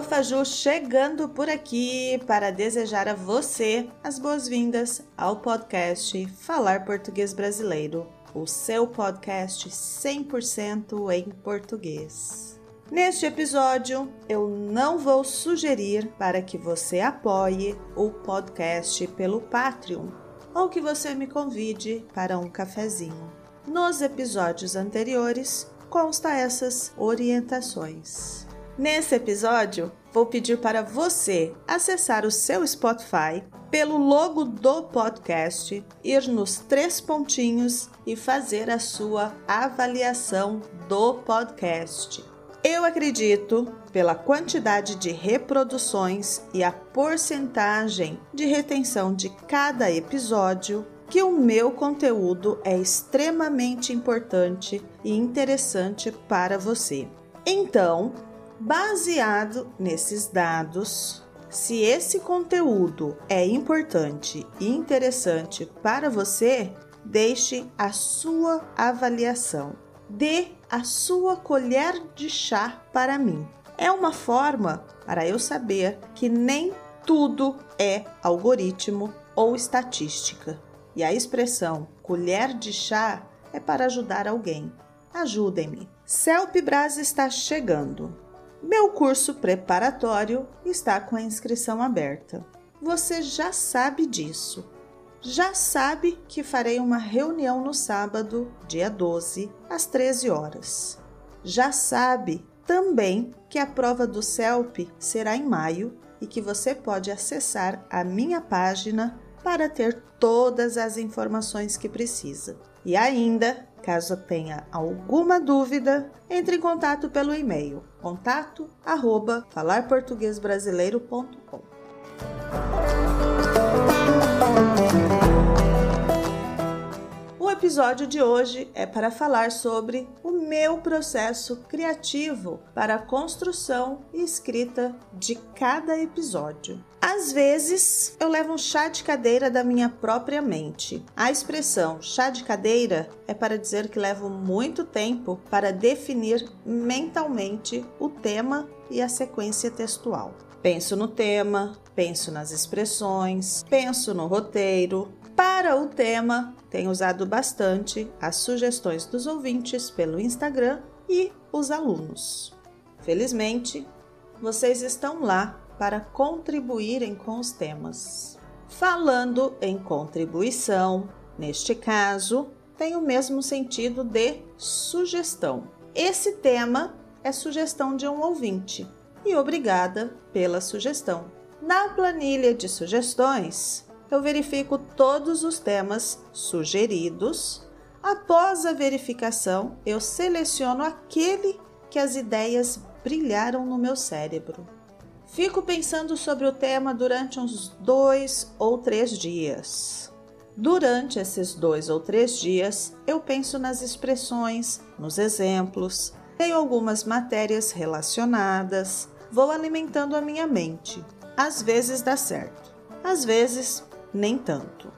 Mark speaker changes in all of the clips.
Speaker 1: Alô, Faju, chegando por aqui para desejar a você as boas-vindas ao podcast Falar Português Brasileiro, o seu podcast 100% em português. Neste episódio, eu não vou sugerir para que você apoie o podcast pelo Patreon ou que você me convide para um cafezinho. Nos episódios anteriores consta essas orientações. Nesse episódio, vou pedir para você acessar o seu Spotify pelo logo do podcast, ir nos três pontinhos e fazer a sua avaliação do podcast. Eu acredito, pela quantidade de reproduções e a porcentagem de retenção de cada episódio, que o meu conteúdo é extremamente importante e interessante para você. Então, baseado nesses dados, se esse conteúdo é importante e interessante para você, deixe a sua avaliação dê a sua colher de chá para mim. É uma forma para eu saber que nem tudo é algoritmo ou estatística. E a expressão colher de chá é para ajudar alguém. Ajudem-me. CELP Brás está chegando. Meu curso preparatório está com a inscrição aberta. Você já sabe disso já sabe que farei uma reunião no sábado, dia 12, às 13 horas. Já sabe também que a prova do CELP será em maio e que você pode acessar a minha página para ter todas as informações que precisa. E ainda, caso tenha alguma dúvida, entre em contato pelo e-mail contato@falarportuguesbrasileiro.com. episódio de hoje é para falar sobre o meu processo criativo para a construção e escrita de cada episódio. Às vezes, eu levo um chá de cadeira da minha própria mente. A expressão chá de cadeira é para dizer que levo muito tempo para definir mentalmente o tema e a sequência textual. Penso no tema, penso nas expressões, penso no roteiro, para o tema, tenho usado bastante as sugestões dos ouvintes pelo Instagram e os alunos. Felizmente, vocês estão lá para contribuírem com os temas. Falando em contribuição, neste caso, tem o mesmo sentido de sugestão. Esse tema é sugestão de um ouvinte e obrigada pela sugestão. Na planilha de sugestões, eu verifico todos os temas sugeridos. Após a verificação, eu seleciono aquele que as ideias brilharam no meu cérebro. Fico pensando sobre o tema durante uns dois ou três dias. Durante esses dois ou três dias, eu penso nas expressões, nos exemplos, tenho algumas matérias relacionadas, vou alimentando a minha mente. Às vezes dá certo, às vezes nem tanto.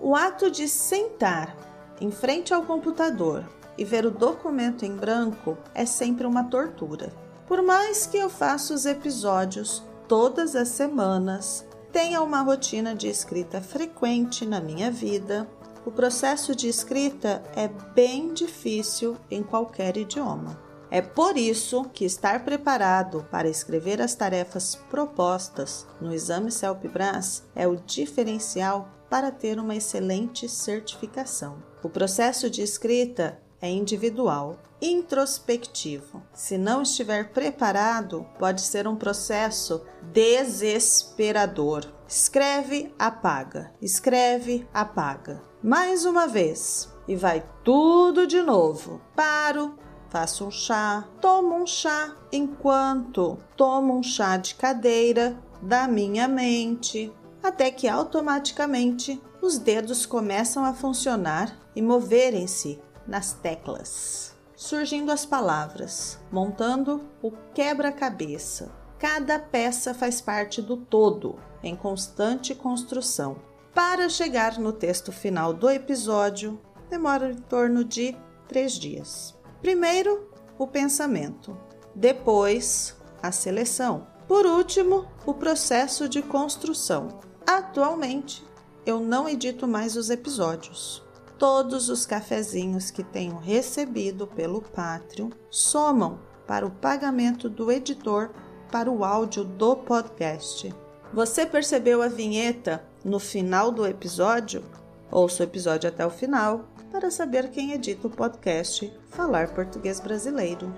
Speaker 1: O ato de sentar em frente ao computador e ver o documento em branco é sempre uma tortura. Por mais que eu faça os episódios todas as semanas, tenha uma rotina de escrita frequente na minha vida, o processo de escrita é bem difícil em qualquer idioma. É por isso que estar preparado para escrever as tarefas propostas no exame CELP-BRAS é o diferencial para ter uma excelente certificação. O processo de escrita é individual, introspectivo. Se não estiver preparado, pode ser um processo desesperador. Escreve, apaga, escreve, apaga. Mais uma vez e vai tudo de novo. Paro, faço um chá, tomo um chá enquanto tomo um chá de cadeira da minha mente, até que automaticamente os dedos começam a funcionar e moverem-se nas teclas, surgindo as palavras, montando o quebra-cabeça. Cada peça faz parte do todo, em constante construção. Para chegar no texto final do episódio, demora em torno de três dias. Primeiro, o pensamento, depois, a seleção. Por último, o processo de construção. Atualmente, eu não edito mais os episódios. Todos os cafezinhos que tenho recebido pelo Patreon somam para o pagamento do editor para o áudio do podcast. Você percebeu a vinheta no final do episódio? Ouça o episódio até o final para saber quem edita o podcast Falar Português Brasileiro.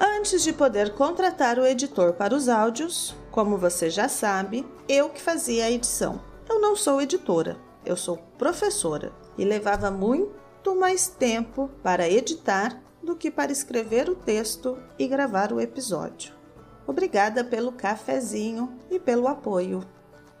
Speaker 1: Antes de poder contratar o editor para os áudios, como você já sabe, eu que fazia a edição. Eu não sou editora, eu sou professora e levava muito mais tempo para editar do que para escrever o texto e gravar o episódio. Obrigada pelo cafezinho e pelo apoio.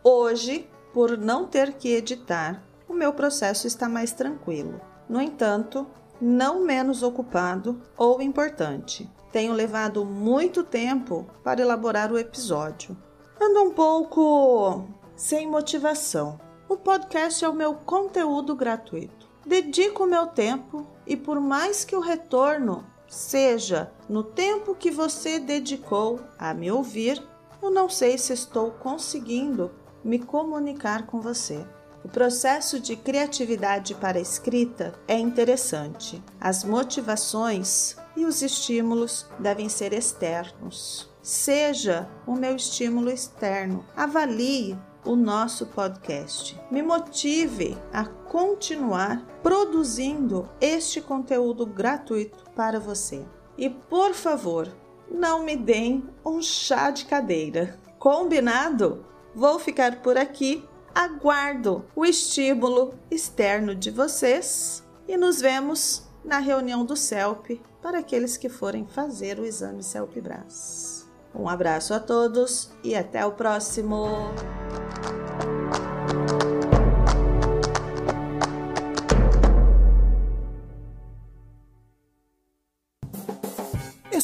Speaker 1: Hoje, por não ter que editar, o meu processo está mais tranquilo. No entanto, não menos ocupado ou importante. Tenho levado muito tempo para elaborar o episódio. Ando um pouco sem motivação. O podcast é o meu conteúdo gratuito. Dedico o meu tempo e, por mais que o retorno seja no tempo que você dedicou a me ouvir, eu não sei se estou conseguindo me comunicar com você. O processo de criatividade para a escrita é interessante. As motivações e os estímulos devem ser externos. Seja o meu estímulo externo. Avalie o nosso podcast. Me motive a continuar produzindo este conteúdo gratuito para você. E por favor, não me deem um chá de cadeira. Combinado? Vou ficar por aqui. Aguardo o estímulo externo de vocês e nos vemos na reunião do CELP para aqueles que forem fazer o exame CELP-BRAS. Um abraço a todos e até o próximo!